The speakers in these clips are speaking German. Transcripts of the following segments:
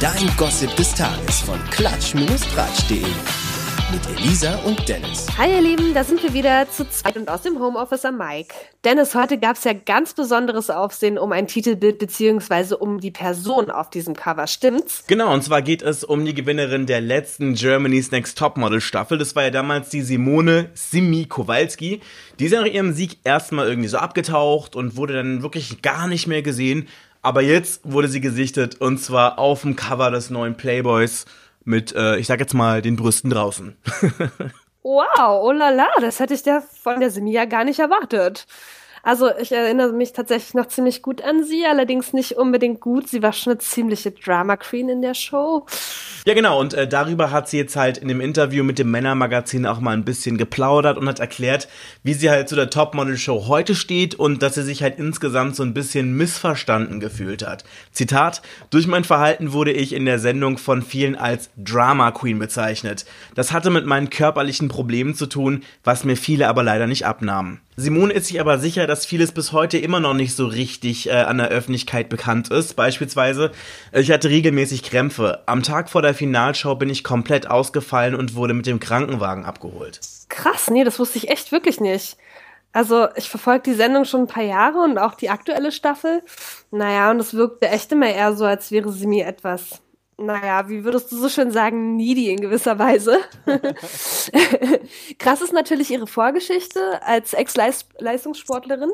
Dein Gossip des Tages von klatsch-tratsch.de mit Elisa und Dennis. Hi ihr Lieben, da sind wir wieder zu zweit und aus dem Homeoffice am Mike. Dennis, heute gab es ja ganz besonderes Aufsehen um ein Titelbild beziehungsweise um die Person auf diesem Cover, stimmt's? Genau, und zwar geht es um die Gewinnerin der letzten Germany's Next Topmodel Staffel. Das war ja damals die Simone Simi Kowalski. Die ist ja nach ihrem Sieg erstmal irgendwie so abgetaucht und wurde dann wirklich gar nicht mehr gesehen. Aber jetzt wurde sie gesichtet und zwar auf dem Cover des neuen Playboys mit, äh, ich sag jetzt mal, den Brüsten draußen. wow, oh la la, das hätte ich ja von der Simi ja gar nicht erwartet. Also ich erinnere mich tatsächlich noch ziemlich gut an sie, allerdings nicht unbedingt gut. Sie war schon eine ziemliche Drama Queen in der Show. Ja, genau. Und äh, darüber hat sie jetzt halt in dem Interview mit dem Männermagazin auch mal ein bisschen geplaudert und hat erklärt, wie sie halt zu der Topmodel-Show heute steht und dass sie sich halt insgesamt so ein bisschen missverstanden gefühlt hat. Zitat, durch mein Verhalten wurde ich in der Sendung von vielen als Drama Queen bezeichnet. Das hatte mit meinen körperlichen Problemen zu tun, was mir viele aber leider nicht abnahmen. Simone ist sich aber sicher, dass vieles bis heute immer noch nicht so richtig äh, an der Öffentlichkeit bekannt ist. Beispielsweise, ich hatte regelmäßig Krämpfe. Am Tag vor der Finalshow bin ich komplett ausgefallen und wurde mit dem Krankenwagen abgeholt. Krass, nee, das wusste ich echt wirklich nicht. Also ich verfolge die Sendung schon ein paar Jahre und auch die aktuelle Staffel. Naja, und es wirkte echt immer eher so, als wäre sie mir etwas naja, wie würdest du so schön sagen, needy in gewisser Weise. Krass ist natürlich ihre Vorgeschichte als Ex-Leistungssportlerin.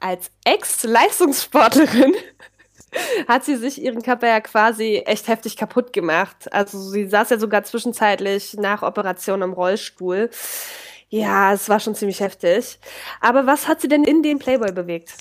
Als Ex-Leistungssportlerin hat sie sich ihren Körper ja quasi echt heftig kaputt gemacht. Also sie saß ja sogar zwischenzeitlich nach Operation im Rollstuhl. Ja, es war schon ziemlich heftig. Aber was hat sie denn in den Playboy bewegt?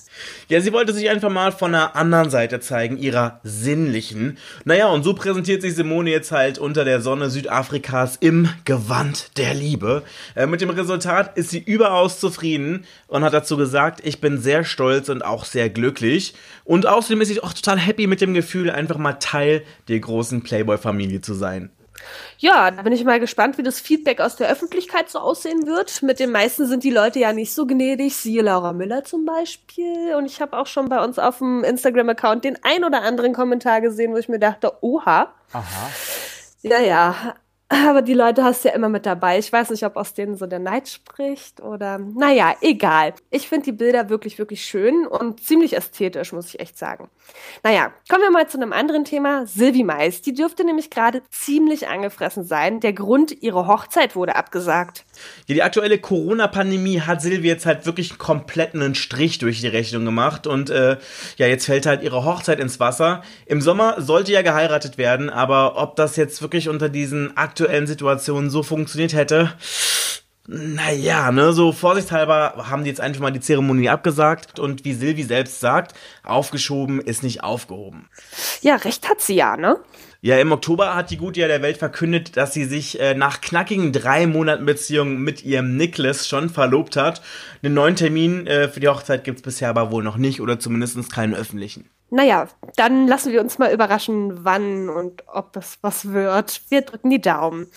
Ja, sie wollte sich einfach mal von einer anderen Seite zeigen, ihrer sinnlichen. Naja, und so präsentiert sich Simone jetzt halt unter der Sonne Südafrikas im Gewand der Liebe. Äh, mit dem Resultat ist sie überaus zufrieden und hat dazu gesagt, ich bin sehr stolz und auch sehr glücklich. Und außerdem ist sie auch total happy mit dem Gefühl, einfach mal Teil der großen Playboy-Familie zu sein. Ja, da bin ich mal gespannt, wie das Feedback aus der Öffentlichkeit so aussehen wird. Mit den meisten sind die Leute ja nicht so gnädig, siehe Laura Müller zum Beispiel. Und ich habe auch schon bei uns auf dem Instagram-Account den ein oder anderen Kommentar gesehen, wo ich mir dachte, oha. Aha. Ja, ja. Aber die Leute hast du ja immer mit dabei. Ich weiß nicht, ob aus denen so der Neid spricht oder. Naja, egal. Ich finde die Bilder wirklich, wirklich schön und ziemlich ästhetisch, muss ich echt sagen. Naja, kommen wir mal zu einem anderen Thema. Silvi Mais. Die dürfte nämlich gerade ziemlich angefressen sein. Der Grund, ihre Hochzeit wurde abgesagt. Ja, die aktuelle Corona-Pandemie hat Silvi jetzt halt wirklich komplett einen Strich durch die Rechnung gemacht und äh, ja, jetzt fällt halt ihre Hochzeit ins Wasser. Im Sommer sollte ja geheiratet werden, aber ob das jetzt wirklich unter diesen aktuellen Situationen so funktioniert hätte, naja, ne, so vorsichtshalber haben die jetzt einfach mal die Zeremonie abgesagt und wie Silvi selbst sagt, aufgeschoben ist nicht aufgehoben. Ja, recht hat sie ja, ne? Ja, im Oktober hat die Gute ja der Welt verkündet, dass sie sich äh, nach knackigen drei Monaten Beziehung mit ihrem Nicholas schon verlobt hat. Den neuen Termin äh, für die Hochzeit gibt's bisher aber wohl noch nicht oder zumindest keinen öffentlichen. Naja, dann lassen wir uns mal überraschen, wann und ob das was wird. Wir drücken die Daumen.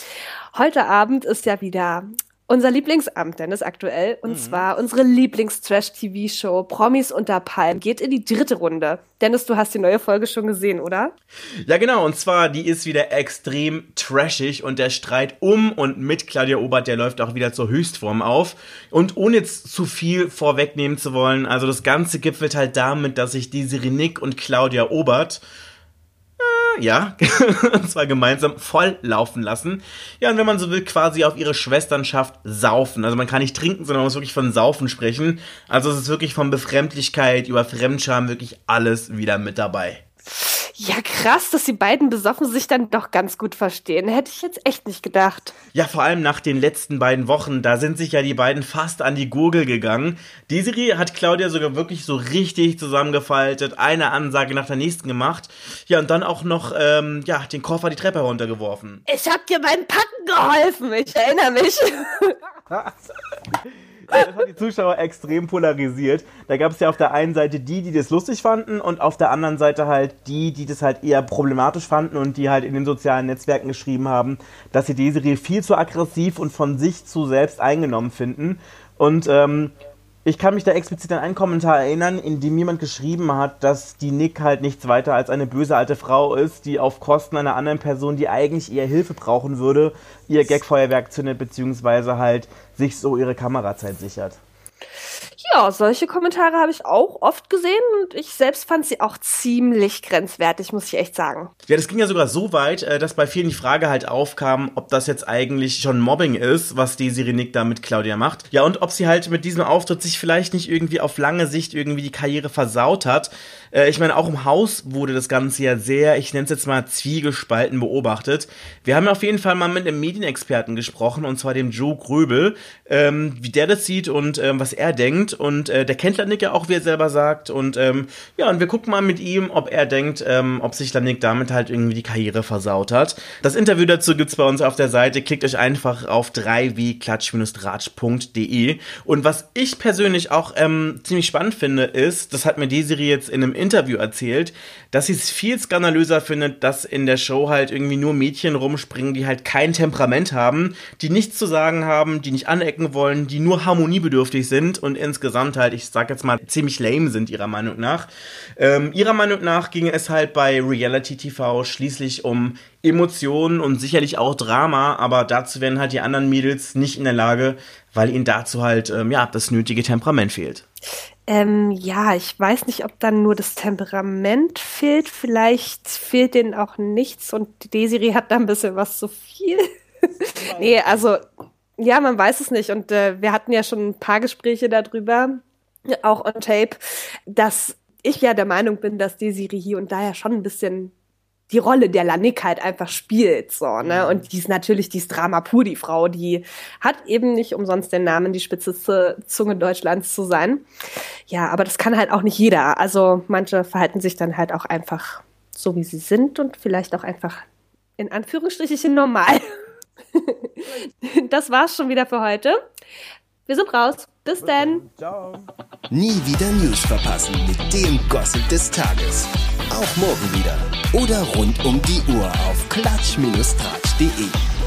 Heute Abend ist ja wieder unser Lieblingsamt, Dennis, aktuell. Und mhm. zwar unsere Lieblings-Trash-TV-Show Promis unter Palm geht in die dritte Runde. Dennis, du hast die neue Folge schon gesehen, oder? Ja, genau. Und zwar, die ist wieder extrem trashig und der Streit um und mit Claudia Obert, der läuft auch wieder zur Höchstform auf. Und ohne jetzt zu viel vorwegnehmen zu wollen, also das Ganze gipfelt halt damit, dass sich die Nick und Claudia Obert ja, und zwar gemeinsam voll laufen lassen. Ja, und wenn man so will, quasi auf ihre Schwesternschaft saufen. Also man kann nicht trinken, sondern man muss wirklich von Saufen sprechen. Also es ist wirklich von Befremdlichkeit über Fremdscham wirklich alles wieder mit dabei. Ja, krass, dass die beiden besoffen sich dann doch ganz gut verstehen. Hätte ich jetzt echt nicht gedacht. Ja, vor allem nach den letzten beiden Wochen, da sind sich ja die beiden fast an die Gurgel gegangen. Die Serie hat Claudia sogar wirklich so richtig zusammengefaltet, eine Ansage nach der nächsten gemacht. Ja, und dann auch noch, ähm, ja, den Koffer die Treppe heruntergeworfen. Ich hab dir beim Packen geholfen, ich erinnere mich. das hat die Zuschauer extrem polarisiert. Da gab es ja auf der einen Seite die, die das lustig fanden und auf der anderen Seite halt die, die das halt eher problematisch fanden und die halt in den sozialen Netzwerken geschrieben haben, dass sie die Serie viel zu aggressiv und von sich zu selbst eingenommen finden. Und ähm, Ich kann mich da explizit an einen Kommentar erinnern, in dem jemand geschrieben hat, dass die Nick halt nichts weiter als eine böse alte Frau ist, die auf Kosten einer anderen Person, die eigentlich eher Hilfe brauchen würde, ihr Gagfeuerwerk zündet, beziehungsweise halt sich so ihre Kamerazeit sichert. Ja, solche Kommentare habe ich auch oft gesehen und ich selbst fand sie auch ziemlich grenzwertig, muss ich echt sagen. Ja, das ging ja sogar so weit, äh, dass bei vielen die Frage halt aufkam, ob das jetzt eigentlich schon Mobbing ist, was die Sirenik da mit Claudia macht. Ja, und ob sie halt mit diesem Auftritt sich vielleicht nicht irgendwie auf lange Sicht irgendwie die Karriere versaut hat. Äh, ich meine, auch im Haus wurde das Ganze ja sehr, ich nenne es jetzt mal zwiegespalten beobachtet. Wir haben ja auf jeden Fall mal mit einem Medienexperten gesprochen, und zwar dem Joe Gröbel, ähm, wie der das sieht und ähm, was er denkt und äh, der kennt Lanik ja auch, wie er selber sagt. Und ähm, ja, und wir gucken mal mit ihm, ob er denkt, ähm, ob sich Lanik damit halt irgendwie die Karriere versaut hat. Das Interview dazu gibt's bei uns auf der Seite. Klickt euch einfach auf 3w-klatsch-ratsch.de. Und was ich persönlich auch ähm, ziemlich spannend finde, ist, das hat mir Desiree jetzt in einem Interview erzählt, dass sie es viel skandalöser findet, dass in der Show halt irgendwie nur Mädchen rumspringen, die halt kein Temperament haben, die nichts zu sagen haben, die nicht anecken wollen, die nur harmoniebedürftig sind und insgesamt insgesamt halt, ich sag jetzt mal, ziemlich lame sind, ihrer Meinung nach. Ähm, ihrer Meinung nach ging es halt bei Reality TV schließlich um Emotionen und sicherlich auch Drama, aber dazu wären halt die anderen Mädels nicht in der Lage, weil ihnen dazu halt, ähm, ja, das nötige Temperament fehlt. Ähm, ja, ich weiß nicht, ob dann nur das Temperament fehlt. Vielleicht fehlt denen auch nichts und Desiree hat da ein bisschen was zu viel. nee, also ja, man weiß es nicht. Und äh, wir hatten ja schon ein paar Gespräche darüber, auch on tape, dass ich ja der Meinung bin, dass die Siri hier und da ja schon ein bisschen die Rolle der Lanik halt einfach spielt, so, ne? Mhm. Und die ist natürlich, die ist Drama pur, die Frau, die hat eben nicht umsonst den Namen, die spitzeste Zunge Deutschlands zu sein. Ja, aber das kann halt auch nicht jeder. Also manche verhalten sich dann halt auch einfach so, wie sie sind und vielleicht auch einfach in Anführungsstrichen normal. das war's schon wieder für heute. Wir sind raus. Bis dann. Ciao. Nie wieder News verpassen mit dem Gossip des Tages. Auch morgen wieder. Oder rund um die Uhr auf klatsch-tratsch.de.